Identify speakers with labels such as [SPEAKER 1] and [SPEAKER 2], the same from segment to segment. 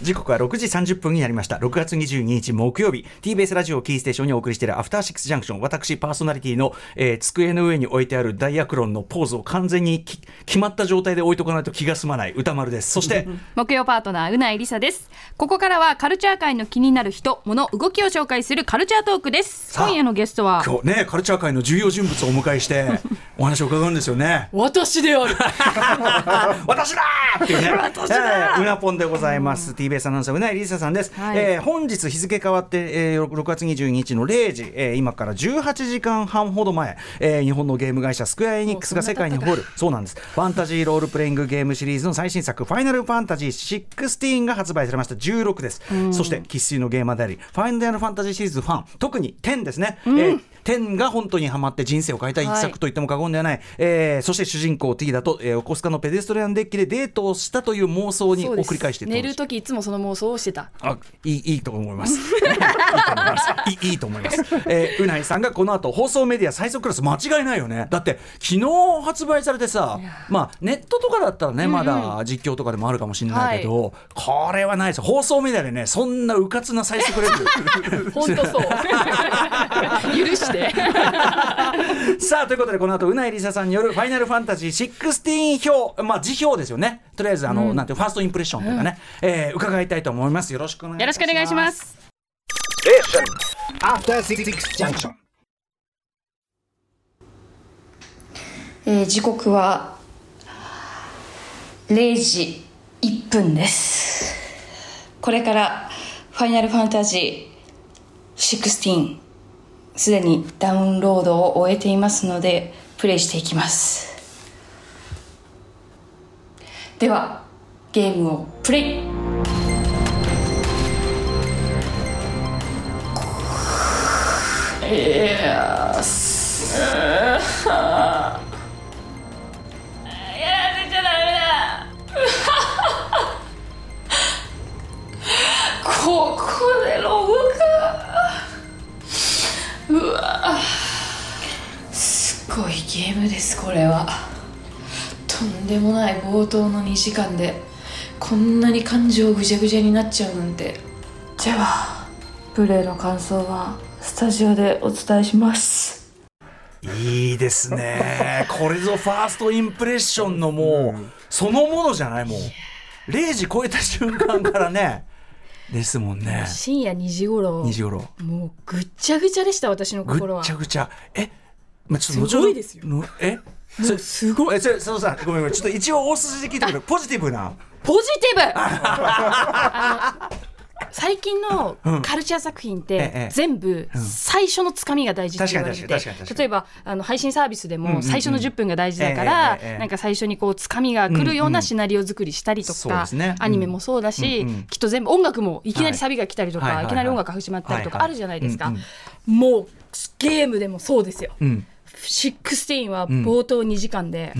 [SPEAKER 1] 時刻は6時30分になりました。6月22日木曜日。TBS ラジオキーステーションにお送りしているアフターシックスジャンクション。私パーソナリティの、えー、机の上に置いてあるダイアクロンのポーズを完全に決まった状態で置いとかないと気が済まない。歌丸です。そして
[SPEAKER 2] 木曜パートナーうないりさです。ここからはカルチャー界の気になる人物動きを紹介するカルチャートークです。今夜のゲストは
[SPEAKER 1] 今日ねカルチャー界の重要人物をお迎えしてお話を伺うんですよね。
[SPEAKER 2] 私である。
[SPEAKER 1] 私だっていうね。私だ、えー、うなぽんでございます。TBS アナウンサーうないりささんです、はい、えー、本日日付変わって、えー、6月22日の0時、えー、今から18時間半ほど前、えー、日本のゲーム会社スクエアエニックスが世界に誇る。そうなんです。ファンタジーロールプレイングゲームシリーズの最新作「ファイナルファンタジー16」が発売されました。16です、そして生粋のゲーマーでありファイナルファンタジーシリーズファン特に10ですね、うん、えー天が本当にはまって人生を変えた一作と言っても過言ではない、はい、えー、そして主人公 T だと、えー、横須賀のペデストリアンデッキでデートをしたという妄想に送り返して
[SPEAKER 2] 寝る時いつもその妄想をしてた。
[SPEAKER 1] あいい いいと思います。いいと思います。いと思います、えー、うないさんがこの後放送メディア最速クラス間違いないよね。だって昨日発売されてさまあネットとかだったらね、まだ実況とかでもあるかもしれないけど、はい、これはないです。放送メディアでねそんなうかつな最速レベ
[SPEAKER 2] ル。本当そう。許して。
[SPEAKER 1] さあということでこの後うないりささんによる「ファイナルファンタジー16票」まあ辞表ですよね。とりあえずあの、うん、なんてファーストインプレッションというかね、うん、えー、伺いたいと思います。よろしくお願いします。よろしくお願いします
[SPEAKER 3] えー、時刻は0時1分です。これから「ファイナルファンタジー16」すでにダウンロードを終えていますのでプレイしていきます。ではゲームをプレイ。えーごい ゲームですこれは。とんでもない冒頭の2時間でこんなに感情ぐちゃぐちゃになっちゃうなんて。ではプレイの感想はスタジオでお伝えします。
[SPEAKER 1] いいですね。これぞファーストインプレッションのもう、そのものじゃないもう。0時超えた瞬間からね。ですもんね。
[SPEAKER 2] 深夜2時頃。
[SPEAKER 1] 2時頃。
[SPEAKER 2] もうぐっちゃぐちゃでした私の心は。
[SPEAKER 1] ぐっちゃぐちゃ。え
[SPEAKER 2] まあ、ちょっとすごいですよ。
[SPEAKER 1] え？
[SPEAKER 2] すごい。
[SPEAKER 1] えそ佐藤さんごめんごめん。ちょっと一応大筋で聞いてくれポジティブな。
[SPEAKER 2] ポジティブ。最近のカルチャー作品って全部最初のつかみが大事って言われて例えばあの配信サービスでも最初の10分が大事だからなんか最初にこうつかみが来るようなシナリオ作りしたりとかアニメもそうだしきっと全部音楽もいきなりサビが来たりとかいきなり音楽始まったりとかあるじゃないですか。もうゲームでもそうですよ16は冒頭2時間で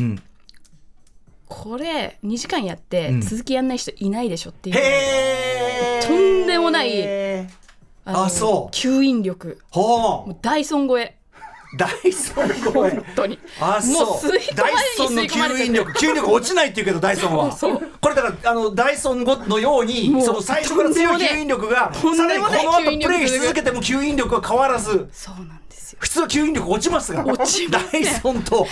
[SPEAKER 2] これ2時間やって続きやんない人いないでしょっていう、とんでもない
[SPEAKER 1] あそう。
[SPEAKER 2] 吸引力。もうダイソン超え。
[SPEAKER 1] ダイソン超え。本
[SPEAKER 2] 当に。
[SPEAKER 1] あそう。ダイソンの吸引力吸引力落ちないっていうけどダイソンは。これだからあのダイソンのようにその最初から強い吸引力がさらにこの後プレイし続けても吸引力は変わらず。
[SPEAKER 2] そうなん
[SPEAKER 1] 普通は吸引力落ちますが
[SPEAKER 2] 落ち
[SPEAKER 1] ます、ね、ダイソンと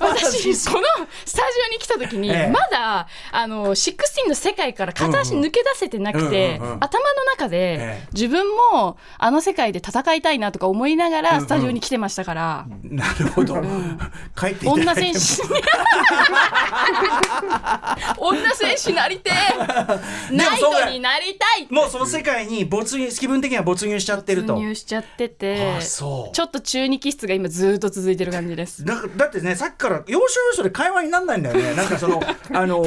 [SPEAKER 2] 私このスタジオに来た時に、まだあの16の世界から片足抜け出せてなくて、頭の中で、自分もあの世界で戦いたいなとか思いながらスタジオに来てましたから、
[SPEAKER 1] うんうん、なるほど、うん、帰って
[SPEAKER 2] 女戦士。女戦士なりて ナイトになりたい。
[SPEAKER 1] もうその世界に没入気分的には没入しちゃってると。
[SPEAKER 2] 没入しちゃってて。そうちょっと中二気質が今ずっと続いてる感じです。
[SPEAKER 1] だだってねさっきから要所要所で会話にならないんだよね。なんかそのあの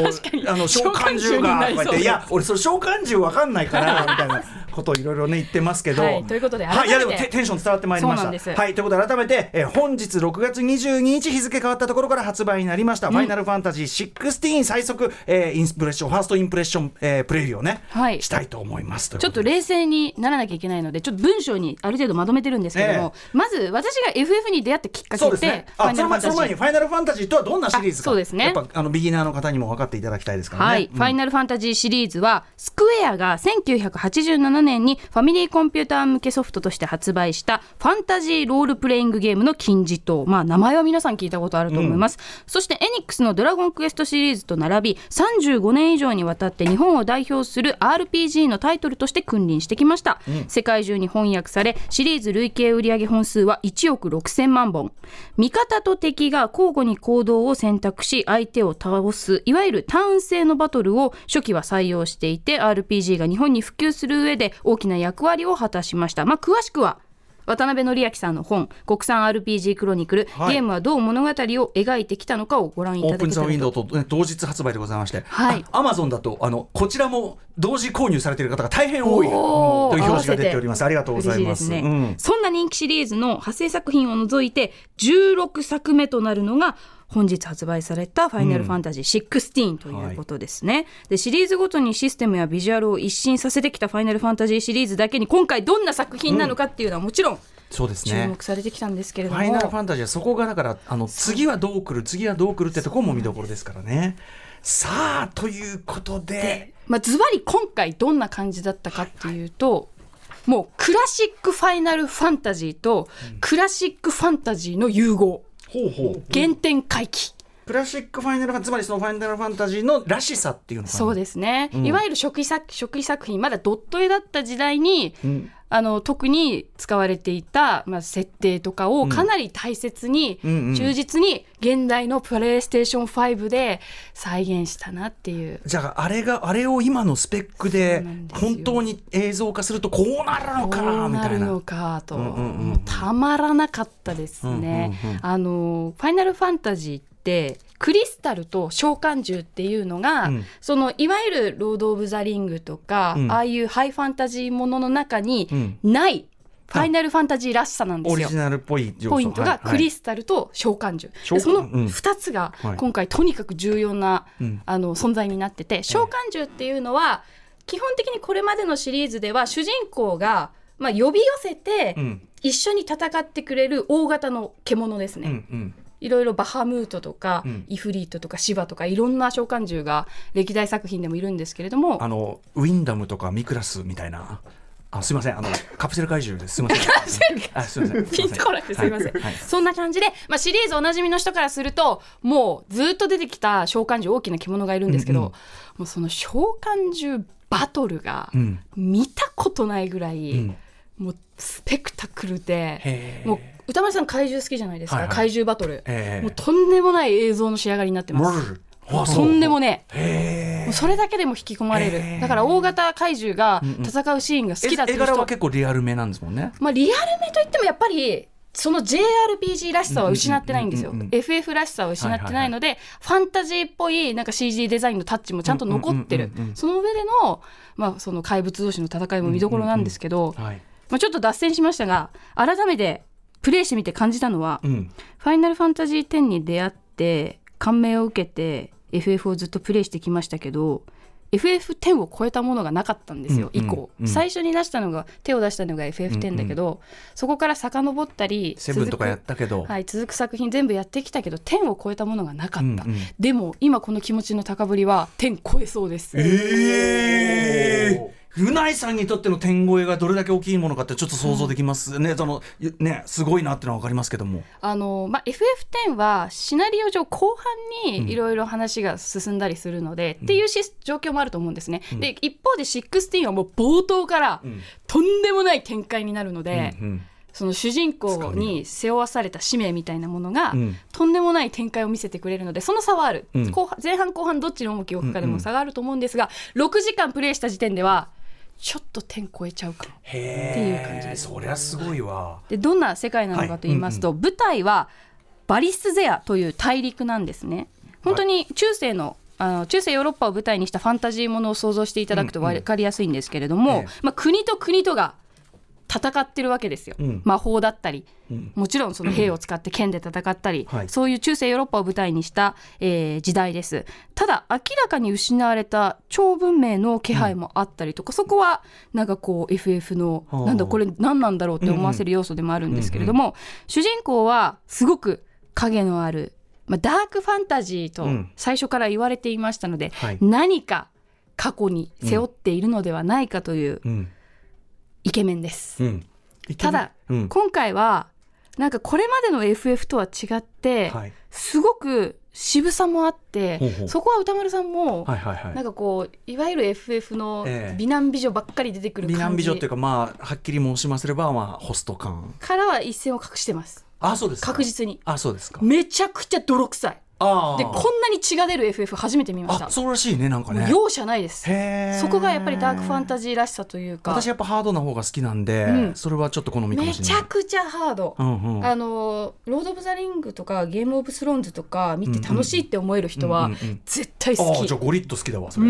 [SPEAKER 1] あの 召喚獣がとか言っていや俺それ召喚獣わかんないからみたいなことをいろいろね言ってますけど、は
[SPEAKER 2] い、ということで
[SPEAKER 1] はい、いやでもテンション伝わってまいりました。はいということで改めて、えー、本日6月22日日付変わったところから発売になりました「うん、ファイナルファンタジー16」最速、えー、インスプレッションファーストインプレッション、えー、プレイをね、はい、したいと思います
[SPEAKER 2] ちょっと冷静にならなきゃいけないのでちょっと文章にある程度まとめてるんですけども、えー、まず私が FF に出会ったきっかけって、ね、
[SPEAKER 1] あその前にファイナルファンタジーとはどんなシリーズか。そうですね。やっぱあのビギナーの方にも分かっていただきたいですからね、はい、
[SPEAKER 2] うん、ファイナルファンタジーシリーズはスクエアが1987年にファミリーコンピューター向けソフトとして発売したファンタジーロールプレイングゲームの金字塔。まあ名前は皆さん聞いたことあると思います、うん、そしてエニックスのドラゴンクエストシリーズと並び35年以上にわたって日本を代表する RPG のタイトルとして君臨してきました、うん、世界中に翻訳されシリーズ累計売上本数は1億6000万本。味方と敵が交互に行動を選択し相手を倒すいわゆるターン制のバトルを初期は採用していて RPG が日本に普及する上で大きな役割を果たしました。まあ詳しくは渡辺則明さんの本「国産 RPG クロニクル、はい、ゲームはどう物語を描いてきたのか」をご覧いただきたい
[SPEAKER 1] オープンザウィンドウと、ね、同日発売でございまして、はい、アマゾンだとあのこちらも同時購入されている方が大変多いという表示が出ております。ありがとうございます、ね。
[SPEAKER 2] うん、そんな人気シリーズの派生作品を除いて16作目となるのが本日発売された「ファイナルファンタジー16」ということですね、うんはい、でシリーズごとにシステムやビジュアルを一新させてきた「ファイナルファンタジー」シリーズだけに今回どんな作品なのかっていうのはもちろん、そうですね、注目されてきたんですけれども。
[SPEAKER 1] ファイナルファンタジーはそこがだからあの次はどう来る次はどう来るってところも見どころですからね。さあということで。
[SPEAKER 2] まあ、ズバリ今回どんな感じだったかっていうと、はい。はい、もうクラシックファイナルファンタジーとクラシックファンタジーの融合、ほうほう。原点回帰。
[SPEAKER 1] クラシックファイナルファンつまりそのファイナルファンタジーのらしさっていうの
[SPEAKER 2] そうですね、うん、いわゆる初期作初期作品まだドット絵だった時代に、うん、あの特に使われていた、まあ、設定とかをかなり大切に、忠実に現代のプレイステーション5で再現したなっていう。
[SPEAKER 1] じゃああれがあれを今のスペックで本当に映像化するとこうなるのかみたいな。こうなる
[SPEAKER 2] のかと、もうたまらなかったですね。あのファイナルファンタジーってクリスタルと召喚獣っていうのが、うん、そのいわゆる「ロード・オブ・ザ・リング」とか、うん、ああいうハイファンタジーものの中にない、ファイナルファンタジーらしさなんですよ。オ
[SPEAKER 1] リジナルっぽい
[SPEAKER 2] ポイントがクリスタルと召喚獣、はい、その2つが今回とにかく重要な、うん、あの存在になってて召喚獣っていうのは基本的にこれまでのシリーズでは主人公が、まあ、呼び寄せて一緒に戦ってくれる大型の獣ですね。うんうんいろいろバハムートとか、うん、イフリートとかシバとかいろんな召喚獣が歴代作品でもいるんですけれども
[SPEAKER 1] あのウィンダムとかミクラスみたいな。あすみません。あのカプセル怪獣です。すみません。あすみません。
[SPEAKER 2] ピンとこなくてすみません、はい、そんな感じで、まあ、シリーズおなじみの人からするともうずっと出てきた召喚獣大きな着物がいるんですけど、うんうん、もうその召喚獣バトルが見たことないぐらい、うん、もうスペクタクルでもう歌丸さん怪獣好きじゃないですか、はいはい、怪獣バトル、えー、もうとんでもない映像の仕上がりになってます。とんでもねもうそれだけでも引き込まれる。だから大型怪獣が戦うシーンが好きだっていう人、
[SPEAKER 1] うんうん、絵柄は結構リアルめなんですもんね、
[SPEAKER 2] まあ、リアルめといってもやっぱりその JRPG らしさは失ってないんですよ、うんうんうんうん、FF らしさは失ってないので、はいはいはい、ファンタジーっぽいなんか CG デザインのタッチもちゃんと残ってる、うんうんうんうん、その上での,、まあその怪物同士の戦いも見どころなんですけど、うんうんうん。はい。まあ、ちょっと脱線しましたが改めてプレイしてみて感じたのは、うん、ファイナルファンタジー10に出会って感銘を受けて FF をずっとプレイしてきましたけど FF10 を超えたものがなかったんですよ、うん、以降、うん、最初に出したのが手を出したのが FF10 だけど、うんうん、そこから遡ったり
[SPEAKER 1] セブンとかやったけど、
[SPEAKER 2] はい、続く作品全部やってきたけど10を超えたものがなかった、うんうん、でも今この気持ちの高ぶりは10超えそうです。
[SPEAKER 1] えーうないさんにとっての点越えがどれだけ大きいものかってちょっと想像できますね、うん、そのねすごいなってのは分かりますけども。
[SPEAKER 2] あの、まあ、FF10 はシナリオ上後半にいろいろ話が進んだりするので、うん、っていうし状況もあると思うんですね、うん、で一方で16はもう冒頭からとんでもない展開になるので、うんうん。その主人公に背負わされた使命みたいなものが、うん、とんでもない展開を見せてくれるのでその差はある、うん、後半前半後半どっちに重きを置くかでも差があると思うんですが、うんうん、6時間プレイした時点ではちょっと点超えちゃうかっていう感じです。
[SPEAKER 1] そりゃすごいわ。
[SPEAKER 2] でどんな世界なのかと言いますと、はいうんうん、舞台はバリスゼアという大陸なんですね。本当に中世のあの中世ヨーロッパを舞台にしたファンタジーものを想像していただくと分かりやすいんですけれども、うんうん、まあ、国と国とが戦ってるわけですよ、うん、魔法だったり、うん、もちろんその兵を使って剣で戦ったり、うん、そういう中世ヨーロッパを舞台にした、えー、時代です。ただ明らかに失われた超文明の気配もあったりとか、そこはなんかこう FF のなんだこれ何なんだろうって思わせる要素でもあるんですけれども、主人公はすごく影のある、まあ、ダークファンタジーと最初から言われていましたので、はい、何か過去に背負っているのではないかという、イケメンです。うん、ただ、うん、今回はなんかこれまでの FF とは違って、はい、すごく渋さもあってそこは歌丸さんも、はいはいはい、なんかこういわゆる FF の美男美女ばっかり出てくる
[SPEAKER 1] 美男美女っていうかまあはっきり申しますれば、まあ、ホスト感。
[SPEAKER 2] からは一線を隠してます。
[SPEAKER 1] あそうです
[SPEAKER 2] 確実に。
[SPEAKER 1] あそうですか。
[SPEAKER 2] めちゃくちゃ泥臭いでこんなに血が出る FF 初めて見ました。
[SPEAKER 1] そうらしいねなんかね。
[SPEAKER 2] 容赦ないです。そこがやっぱりダークファンタジーらしさというか。
[SPEAKER 1] 私やっぱハードな方が好きなんで、うん、それはちょっと好みかもしれない。
[SPEAKER 2] めちゃくちゃハード、うんうん、あのロード・オブ・ザ・リングとかゲーム・オブ・スローンズとか見て楽しいって思える人は絶対好き、うんうん、
[SPEAKER 1] じゃあゴリッと好きだわそれ、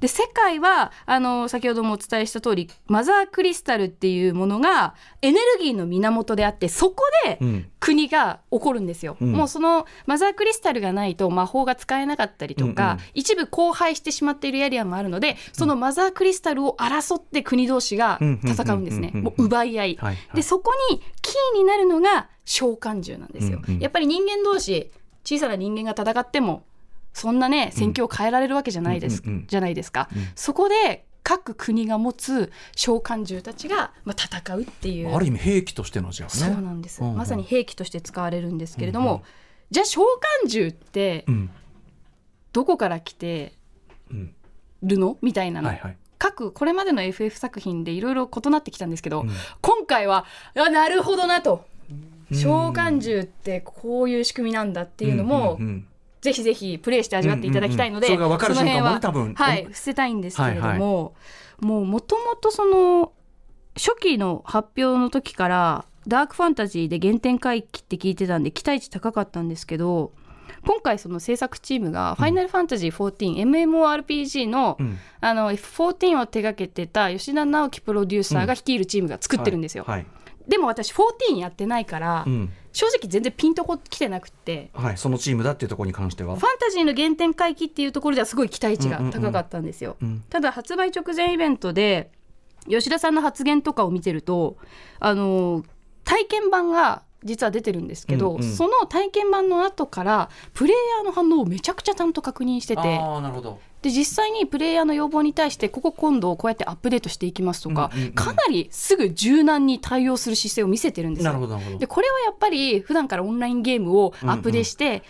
[SPEAKER 2] で世界はあの先ほどもお伝えした通りマザークリスタルっていうものがエネルギーの源であってそこで国が起こるんですよ、もうそのマザークリスタルがないと、まあ魔法が使えなかったりとか、うんうん、一部荒廃してしまっているエリアもあるのでそのマザークリスタルを争って国同士が戦うんですね、もう奪い合い、はいはい、でそこにキーになるのが召喚獣なんですよ、うんうん、やっぱり人間同士小さな人間が戦ってもそんなね戦況を変えられるわけじゃないです、じゃないですか、うん、そこで各国が持つ召喚獣たちが、まあ、戦うっていう。
[SPEAKER 1] ある意味兵器としてのじゃあね。
[SPEAKER 2] そうなんです、うんうん、まさに兵器として使われるんですけれども、うんうんじゃあ召喚獣ってどこから来てるの、みたいなの、はいはい、各これまでの FF 作品でいろいろ異なってきたんですけど、うん、今回はあなるほどなと。召喚獣ってこういう仕組みなんだっていうのも、うんうんうんぜひぜひプレイして味わっていただきたいので、うんうんうん、その辺は、はい、伏せたいんですけれども、はいはい、もうもともとその初期の発表の時からダークファンタジーで原点回帰って聞いてたんで期待値高かったんですけど今回その制作チームが「ファイナルファンタジー14」MMORPG の,、あの F14 を手掛けてた吉田直樹プロデューサーが率いるチームが作ってるんですよ。はいはい。でも私14やってないから、うん、正直全然ピンとこ来てなくて、
[SPEAKER 1] はい、そのチームだっていうところに関しては。
[SPEAKER 2] ファンタジーの原点回帰っていうところではすごい期待値が高かったんですよ、うんうんうん、ただ発売直前イベントで吉田さんの発言とかを見てるとあの体験版が実は出てるんですけど、うんうん、その体験版の後からプレイヤーの反応をめちゃくちゃちゃんと確認しててで実際にプレイヤーの要望に対してここ今度こうやってアップデートしていきますとか、うんうんうん、かなりすぐ柔軟に対応する姿勢を見せてるんですよ。でこれはやっぱり普段からオンラインゲームをアップデートして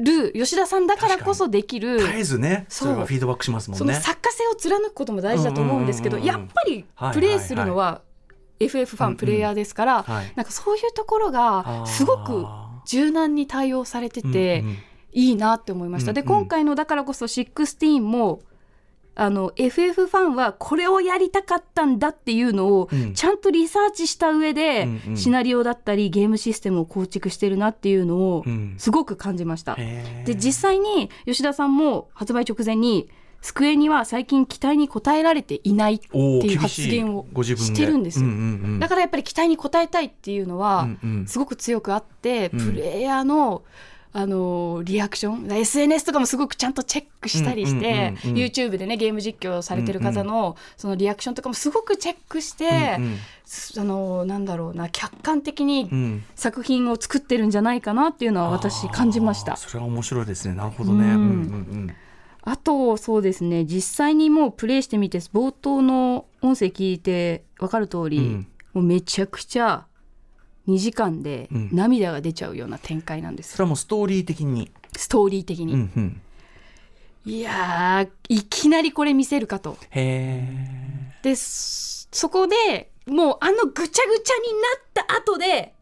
[SPEAKER 2] る吉田さんだからこそできる
[SPEAKER 1] 絶えずねそれがフィードバックしますもんね。その
[SPEAKER 2] 作家性を貫くことも大事だと思うんですけど、やっぱりプレイするのは、はいはいはい FF ファンプレイヤーですから、うんうんはい、なんかそういうところがすごく柔軟に対応されてていいなって思いました。で今回のだからこそ16もあの FF ファンはこれをやりたかったんだっていうのをちゃんとリサーチした上でシナリオだったりゲームシステムを構築してるなっていうのをすごく感じました。で実際に吉田さんも発売直前にスクエニは最近期待に応えられていないっていう発言をしてるんですよ、だからやっぱり期待に応えたいっていうのはすごく強くあって、プレイヤーのあのリアクション SNS とかもすごくちゃんとチェックしたりして、YouTube でねゲーム実況されてる方のそのリアクションとかもすごくチェックして、あのなんだろうな客観的に作品を作ってるんじゃないかなっていうのは私感じました。
[SPEAKER 1] それは面白いですね。なるほどね、うんうんうん
[SPEAKER 2] あとそうですね。実際にもうプレイしてみて冒頭の音声聞いて分かる通り、うん、もうめちゃくちゃ2時間で涙が出ちゃうような展開なんです、
[SPEAKER 1] うん、それはもうストーリー的に？
[SPEAKER 2] ストーリー的に、うんうん、いやいきなりこれ見せるかと。へでそこでもうあのぐちゃぐちゃになった後で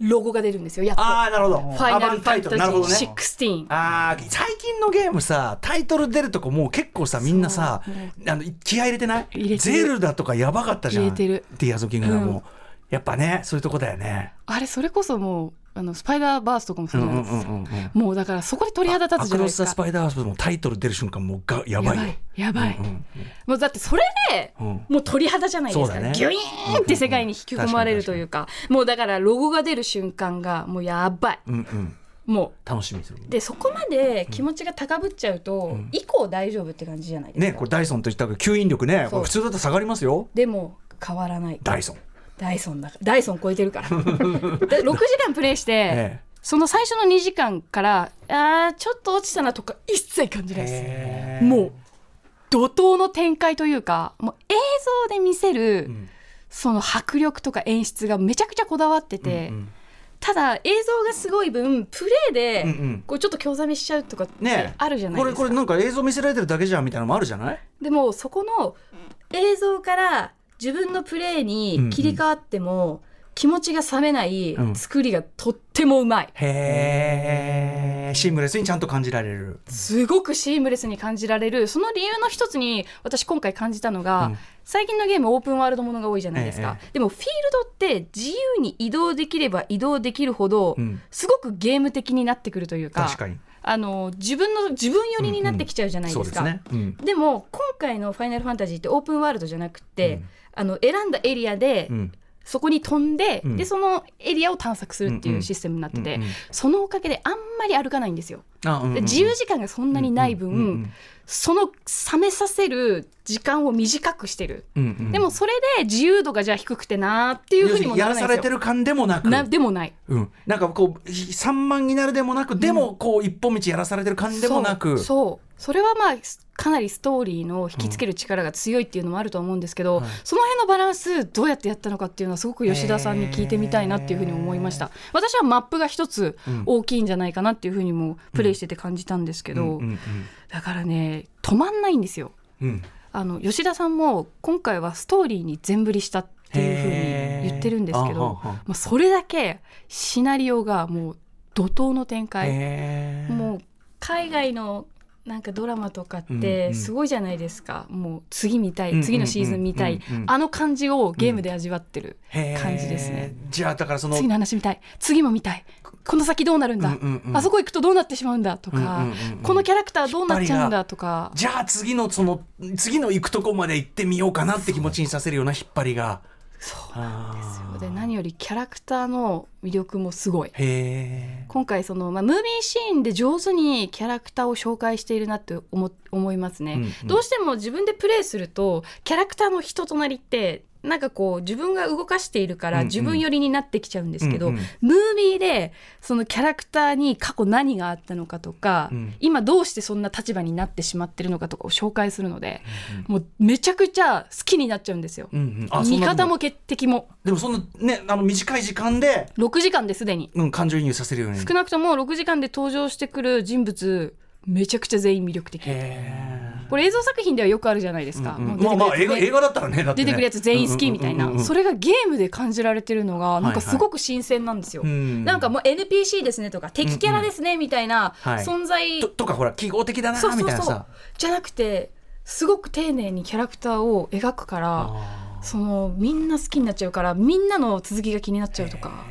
[SPEAKER 2] ロゴが出るんですよやっと。
[SPEAKER 1] ああなるほど。フ
[SPEAKER 2] ァイナルファンタジー16、ね、
[SPEAKER 1] ああ最近のゲームさタイトル出るとこもう結構さみんなさあの気合入れてない？ゼルダとかやばかったじゃん。入れてる。ティアーズ・キングダムも、うん、やっぱねそういうとこだよね。
[SPEAKER 2] あれそれこそもうあのスパイダーバースとかもそうないですか、もうだからそこで鳥肌立つじゃないですか。
[SPEAKER 1] スパイダーバースもタイトル出る瞬間もうがやばいよ。
[SPEAKER 2] やばい、うんうんうん、もうだってそれで、もう鳥肌じゃないですか、ね、ギュイーンって世界に引き込まれるというか,、もうだからロゴが出る瞬間がもうやばい、うんうん。も
[SPEAKER 1] う。楽しみする。
[SPEAKER 2] でそこまで気持ちが高ぶっちゃうと、うん、以降大丈夫って感じじゃないですか。
[SPEAKER 1] ねこれダイソンといったら吸引力ね普通だと下がりますよ。
[SPEAKER 2] でも変わらない。
[SPEAKER 1] ダイソン
[SPEAKER 2] ダイソンだダイソン超えてるから。6時間プレイして、ええ、その最初の2時間からあちょっと落ちたなとか一切感じないです。もう怒涛の展開というかもう映像で見せる、うん、その迫力とか演出がめちゃくちゃこだわってて、うんうん、ただ映像がすごい分プレーでこうちょっと興ざめしちゃうとかってあるじゃないですか、ね、
[SPEAKER 1] これこれなんか映像見せられてるだけじゃんみたいなのもあるじゃない？
[SPEAKER 2] でもそこの映像から自分のプレーに切り替わっても、気持ちが冷めない作りがとってもうまい、うん、
[SPEAKER 1] へえシームレスにちゃんと感じられる。
[SPEAKER 2] すごくシームレスに感じられる。その理由の一つに私今回感じたのが、うん、最近のゲームオープンワールドものが多いじゃないですか、ええ、でもフィールドって自由に移動できれば移動できるほど、うん、すごくゲーム的になってくるというか
[SPEAKER 1] 確かに
[SPEAKER 2] あの自分の自分寄りになってきちゃうじゃないですか、うんうん。でね、でも今回の「ファイナルファンタジー」ってオープンワールドじゃなくて、あの選んだエリアで、そこに飛んでうん、でそのエリアを探索するっていうシステムになってて、そのおかげであんまり歩かないんですよ。自由時間がそんなにない分、その冷めさせる時間を短くしてる、うんうん、でもそれで自由度がじゃあ低くてなっていうふうにも
[SPEAKER 1] ならないやらされてる感でもなく。な
[SPEAKER 2] でもない、
[SPEAKER 1] うん、なんかこう散漫になるでもなくでもこう一本道やらされてる感でもなく、
[SPEAKER 2] そう。それはまあかなりストーリーの引きつける力が強いっていうのもあると思うんですけど、うん。はい、その辺のバランスどうやってやったのかっていうのはすごく吉田さんに聞いてみたいなっていうふうに思いました。私はマップが一つ大きいんじゃないかなっていうふうにもプレイしてて感じたんですけど、だからね止まんないんですよ、うん、あの吉田さんも今回はストーリーに全振りしたっていうふうに言ってるんですけど、まあ、それだけシナリオがもう怒涛の展開。もう海外のなんかドラマとかってすごいじゃないですか、うんうん、もう次見たい次のシーズン見たい、あの感じをゲームで味わってる感じですね、
[SPEAKER 1] うん、じゃあだからその
[SPEAKER 2] 次の話見たい。次も見たいこの先どうなるんだ、うんうんうん、あそこ行くとどうなってしまうんだとか、うんうんうんうん、このキャラクターどうなっちゃうんだとか。
[SPEAKER 1] じゃあ次のその次の行くとこまで行ってみようかなって気持ちにさせるような引っ張りが。
[SPEAKER 2] そうなんですよ。で何よりキャラクターの魅力もすごい。今回その、まあ、ムービーシーンで上手にキャラクターを紹介しているなって思思いますね、うんうん、どうしても自分でプレイするとキャラクターの人となりってなんかこう自分が動かしているから自分寄りになってきちゃうんですけど、うんうん、ムービーでそのキャラクターに過去何があったのかとか、うん、今どうしてそんな立場になってしまってるのかとかを紹介するので、うんうん、もうめちゃくちゃ好きになっちゃうんですよ。うんうん、味方も決敵も。
[SPEAKER 1] でもそのねあの短い時間で
[SPEAKER 2] 6時間ですでに、
[SPEAKER 1] うん、感情移入させるように。
[SPEAKER 2] 少なくとも6時間で登場してくる人物めちゃくちゃ全員魅力的。これ映像作品ではよくあるじゃないですか、うんうん、
[SPEAKER 1] まあまあ映画映画だったらね、ね、
[SPEAKER 2] 出てくるやつ全員好きみたいな、それがゲームで感じられてるのがなんかすごく新鮮なんですよ、はいはい、なんかもう NPC ですねとか敵キャラですねみたいな存在、
[SPEAKER 1] ととかほら記号的だなみたいなさ。
[SPEAKER 2] じゃなくてすごく丁寧にキャラクターを描くからそのみんな好きになっちゃうからみんなの続きが気になっちゃうとか。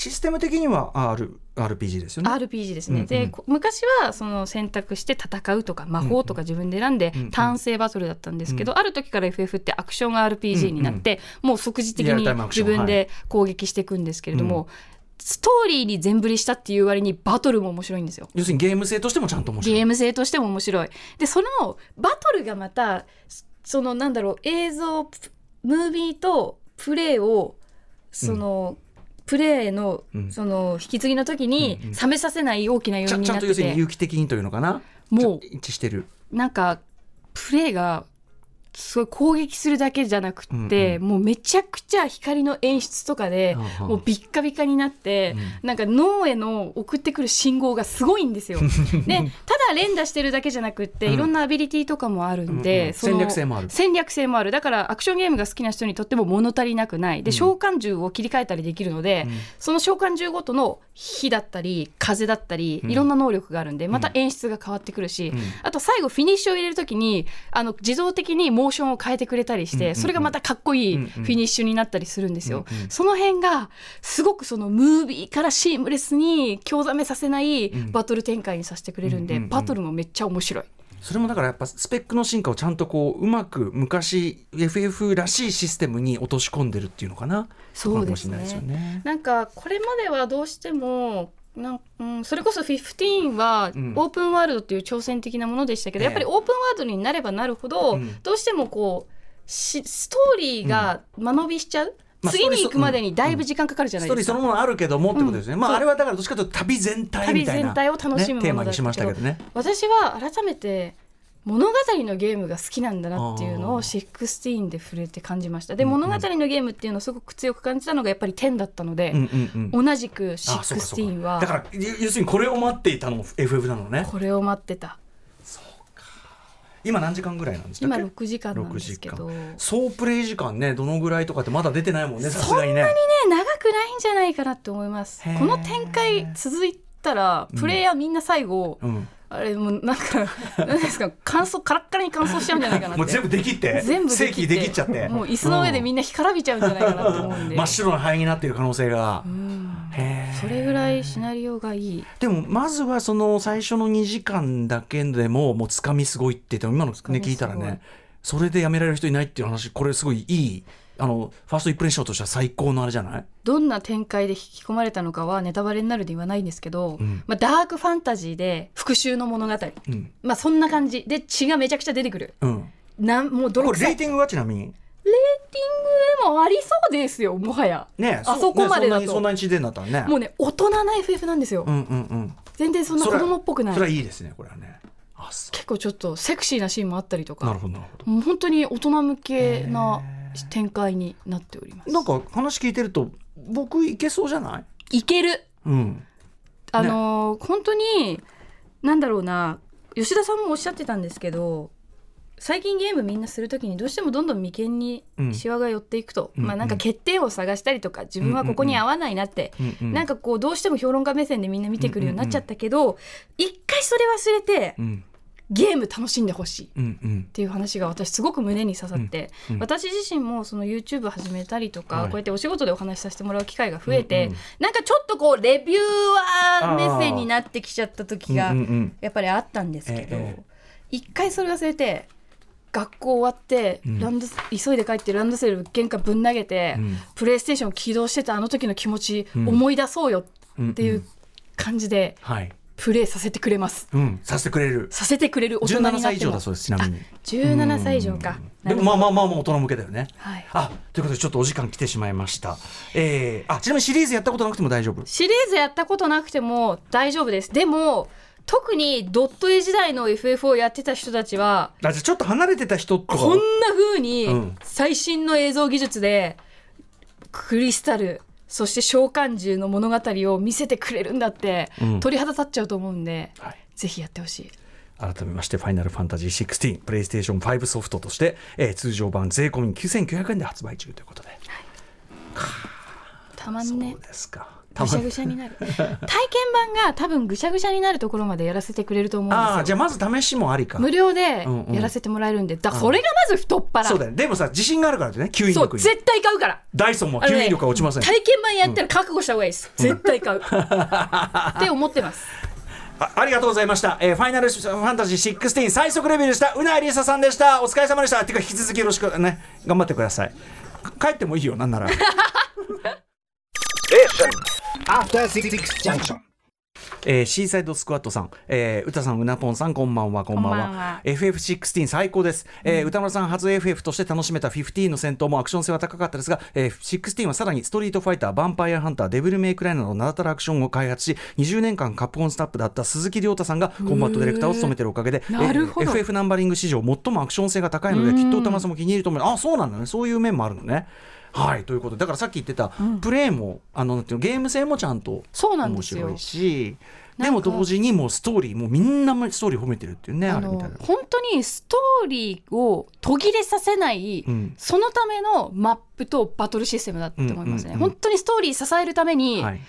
[SPEAKER 1] システム的には R RPG ですよね。
[SPEAKER 2] RPG ですね。うんうん、で昔はその選択して戦うとか魔法とか自分で選んでターン制バトルだったんですけど、うんうん、ある時から FF ってアクション RPG になって、うんうん、もう即時的に自分で攻撃していくんですけれども。はいストーリーに全振りしたっていう割にバトルも面白いんですよ。
[SPEAKER 1] 要するにゲーム性としてもちゃんと面白
[SPEAKER 2] い。ゲーム性としても面白い。でそのバトルがまたそのなんだろう映像ムービーとプレイをその、うんプレーのその引き継ぎの時に冷めさせない大きな要因になってて、ちゃんと要する
[SPEAKER 1] に有機的にというのかな？
[SPEAKER 2] もう。
[SPEAKER 1] 一致してる。
[SPEAKER 2] なんかプレーがすごい攻撃するだけじゃなくて、うんうん、もうめちゃくちゃ光の演出とかで、うんうん、もうビッカビカになって、うん、なんか脳への送ってくる信号がすごいんですよ。でただ連打してるだけじゃなくて、いろんなアビリティとかもあるんで、
[SPEAKER 1] 戦略性もある
[SPEAKER 2] 戦略性もある。だからアクションゲームが好きな人にとっても物足りなくないで召喚獣を切り替えたりできるので、その召喚獣ごとの火だったり風だったりいろんな能力があるんでまた演出が変わってくるし、あと最後フィニッシュを入れる時にあの自動的にモーションを変えてくれたりして、それがまたかっこいいフィニッシュになったりするんですよ。その辺がすごくそのムービーからシームレスに興ざめさせないバトル展開にさせてくれるんで、バトルもめっちゃ面白い。
[SPEAKER 1] それもだからやっぱスペックの進化をちゃんとこううまく昔 FF らしいシステムに落とし込んでるっていうのかな。
[SPEAKER 2] そうですね、ね、なんかこれまではどうしてもなんうん、それこそ15はオープンワールドっていう挑戦的なものでしたけど、うん、やっぱりオープンワールドになればなるほど、どうしてもこうストーリーが間延びしちゃう？次に行くまでにだいぶ時間かかるじゃないですか、
[SPEAKER 1] ストーリーそのものあるけどもってことですね、まああれはだからどっちかというと旅全体みたいな、
[SPEAKER 2] 旅全体を楽しむ
[SPEAKER 1] ものだったけどね。
[SPEAKER 2] 私は改めて物語のゲームが好きなんだなっていうのを16で触れて感じました。で、物語のゲームっていうのをすごく強く感じたのがやっぱり10だったので、同じく16は
[SPEAKER 1] だから要するにこれを待っていたのも FF なのね。
[SPEAKER 2] これを待ってた。
[SPEAKER 1] 今何時間ぐらいなんですか？
[SPEAKER 2] 今6時間なんですけど。
[SPEAKER 1] 総プレイ時間ねどのぐらいとかってまだ出てないもんねさすがにね
[SPEAKER 2] そんなにね。長くないんじゃないかなって思います。この展開続いたらプレイヤーみんな最後、うんうんあれもうなんか何ですか乾燥カラッカラに乾燥しちゃうんじゃないかな
[SPEAKER 1] もう全部できって全部できできっちゃって。
[SPEAKER 2] もう椅子の上でみんな干からびちゃうんじゃないかなと思うんで、
[SPEAKER 1] 真っ白な灰になっている可能性が、
[SPEAKER 2] それぐらいシナリオがいい。
[SPEAKER 1] でもまずはその最初の2時間だけでももうつかみすごいって言って今のね聞いたらね。それでやめられる人いないっていう話これすごいいいあのファーストインプレッションとしては最高のあれじゃない？
[SPEAKER 2] どんな展開で引き込まれたのかはネタバレになるで言わないんですけど、うん、まあ、ダークファンタジーで復讐の物語、うん、まあそんな感じ。で血がめちゃくちゃ出てくる、うん、なんもう
[SPEAKER 1] これレーティングはちなみに？レーテ
[SPEAKER 2] ィングでもありそうですよもはや。
[SPEAKER 1] ね
[SPEAKER 2] あそこまでだと、
[SPEAKER 1] ね、そんなに血出んだったらね。
[SPEAKER 2] もうね大人な FF なんですよ、うんうんうん、全然そんな子供っぽくない。
[SPEAKER 1] それはいいですねこれはね。
[SPEAKER 2] 結構ちょっとセクシーなシーンもあったりとか。
[SPEAKER 1] なるほど
[SPEAKER 2] もう本当に大人向けな展開になっております。
[SPEAKER 1] なんか話聞いてると僕いけそうじゃな
[SPEAKER 2] い？いける、うん、あのー、本当になんだろうな。吉田さんもおっしゃってたんですけど最近ゲームみんなするときにどうしてもどんどん眉間にしわが寄っていくと、うん、まあなんか欠点を探したりとか自分はここに合わないなって、うん。うん、なんかこうどうしても評論家目線でみんな見てくるようになっちゃったけど、一回それ忘れて、うんゲーム楽しんでほしい。っていう話が私すごく胸に刺さって、うんうん、私自身もその YouTube 始めたりとか、はい、こうやってお仕事でお話しさせてもらう機会が増えて、うんうん、なんかちょっとこうレビューアー目線になってきちゃった時がやっぱりあったんですけど、一回それ忘れて学校終わってランド、急いで帰ってランドセル玄関ぶん投げて、プレイステーションを起動してたあの時の気持ち、思い出そうよっていう感じで。はいプレイさせてくれます。
[SPEAKER 1] うん、させてくれる。
[SPEAKER 2] させてくれる大人に歳以
[SPEAKER 1] 上だそうです。ちなみに。
[SPEAKER 2] 十七歳以上か。
[SPEAKER 1] でもまあまあまあまあ大人向けだよね。はい。あ、ということでちょっとお時間来てしまいました。えー、あちなみにシリーズやったことなくても大丈夫？
[SPEAKER 2] シリーズやったことなくても大丈夫です。でも。特にドット絵時代の FF をやってた人たちは
[SPEAKER 1] あじゃちょっと離れてた人と
[SPEAKER 2] こんなふうに最新の映像技術でクリスタルそして召喚獣の物語を見せてくれるんだって、うん、鳥肌立っちゃうと思うんで、はい、ぜひやってほしい。
[SPEAKER 1] 改めまして、ファイナルファンタジー16、プレイステーション5ソフトとして、えー、通常版税込み9900円で発売中ということで。はい、
[SPEAKER 2] たまんね。
[SPEAKER 1] そうですか。
[SPEAKER 2] ぐしゃぐしゃになる。体験版が多分ぐしゃぐしゃになるところまでやらせてくれると思うんですよ。
[SPEAKER 1] あじゃあまず試しもありか。
[SPEAKER 2] 無料でやらせてもらえるんで、だそれがまず太っ腹、
[SPEAKER 1] そうだよでもさ自信があるからね吸引力
[SPEAKER 2] に。絶対買うから。
[SPEAKER 1] ダイソンも吸引力が落ちません、
[SPEAKER 2] ね、体験版やったら覚悟した方がいいです、絶対買う。って思ってます。
[SPEAKER 1] あありがとうございました、えー、ファイナルファンタジー16最速レビューでした。うなえりささんでした。お疲れ様でした。ていうか引き続きよろしくね。頑張ってください。帰ってもいいよなんなら After Six Junction. えー、シーサイドスクワットさん、えー、歌さん、うなぽんさん、こんばんは、こんばんは。FF16 最高です。えー、歌丸さん初 FF として楽しめた15の戦闘もアクション性は高かったですが、えー、16はさらにストリートファイター、ヴァンパイアハンター、デビルメイクライなど名だたるアクションを開発し、20年間カップコンスタッフだった鈴木亮太さんがコンバットディレクターを務めているおかげで、えー、FF ナンバリング史上最もアクション性が高いので、きっと歌丸さんも気に入ると思う。あ、そうなんだね。そういう面もあるのね。はいということでだからさっき言ってた、うん、プレーもあのゲーム性もちゃんと面白いしでも同時にもうストーリーもうみんなストーリー褒めてるっていうねあれみたいな。
[SPEAKER 2] 本当にストーリーを途切れさせない、うん、そのためのマップとバトルシステムだと思いますね、うんうんうん、本当にストーリー支えるために、はい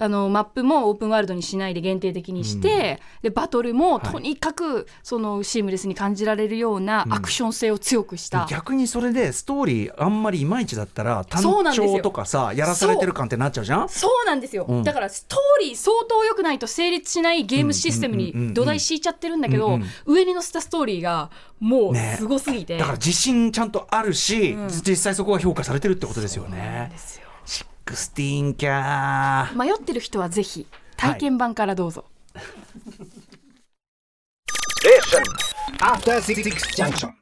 [SPEAKER 2] あのマップもオープンワールドにしないで限定的にして、うん、でバトルもとにかくそのシームレスに感じられるようなアクション性を強くした、
[SPEAKER 1] うん、逆にそれでストーリーあんまりいまいちだったら単調とかさやらされてる感ってなっちゃうじゃん？
[SPEAKER 2] そうなんですよ、うん、だからストーリー相当良くないと成立しないゲームシステムに土台敷いちゃってるんだけど、上に乗せたストーリーがもうすごすぎて、
[SPEAKER 1] ね、だから自信ちゃんとあるし、実際そこが評価されてるってことですよね。そうなんですよクスティーンキャ
[SPEAKER 2] ー。迷ってる人はぜひ体験版からどうぞ、はい、After 66 junction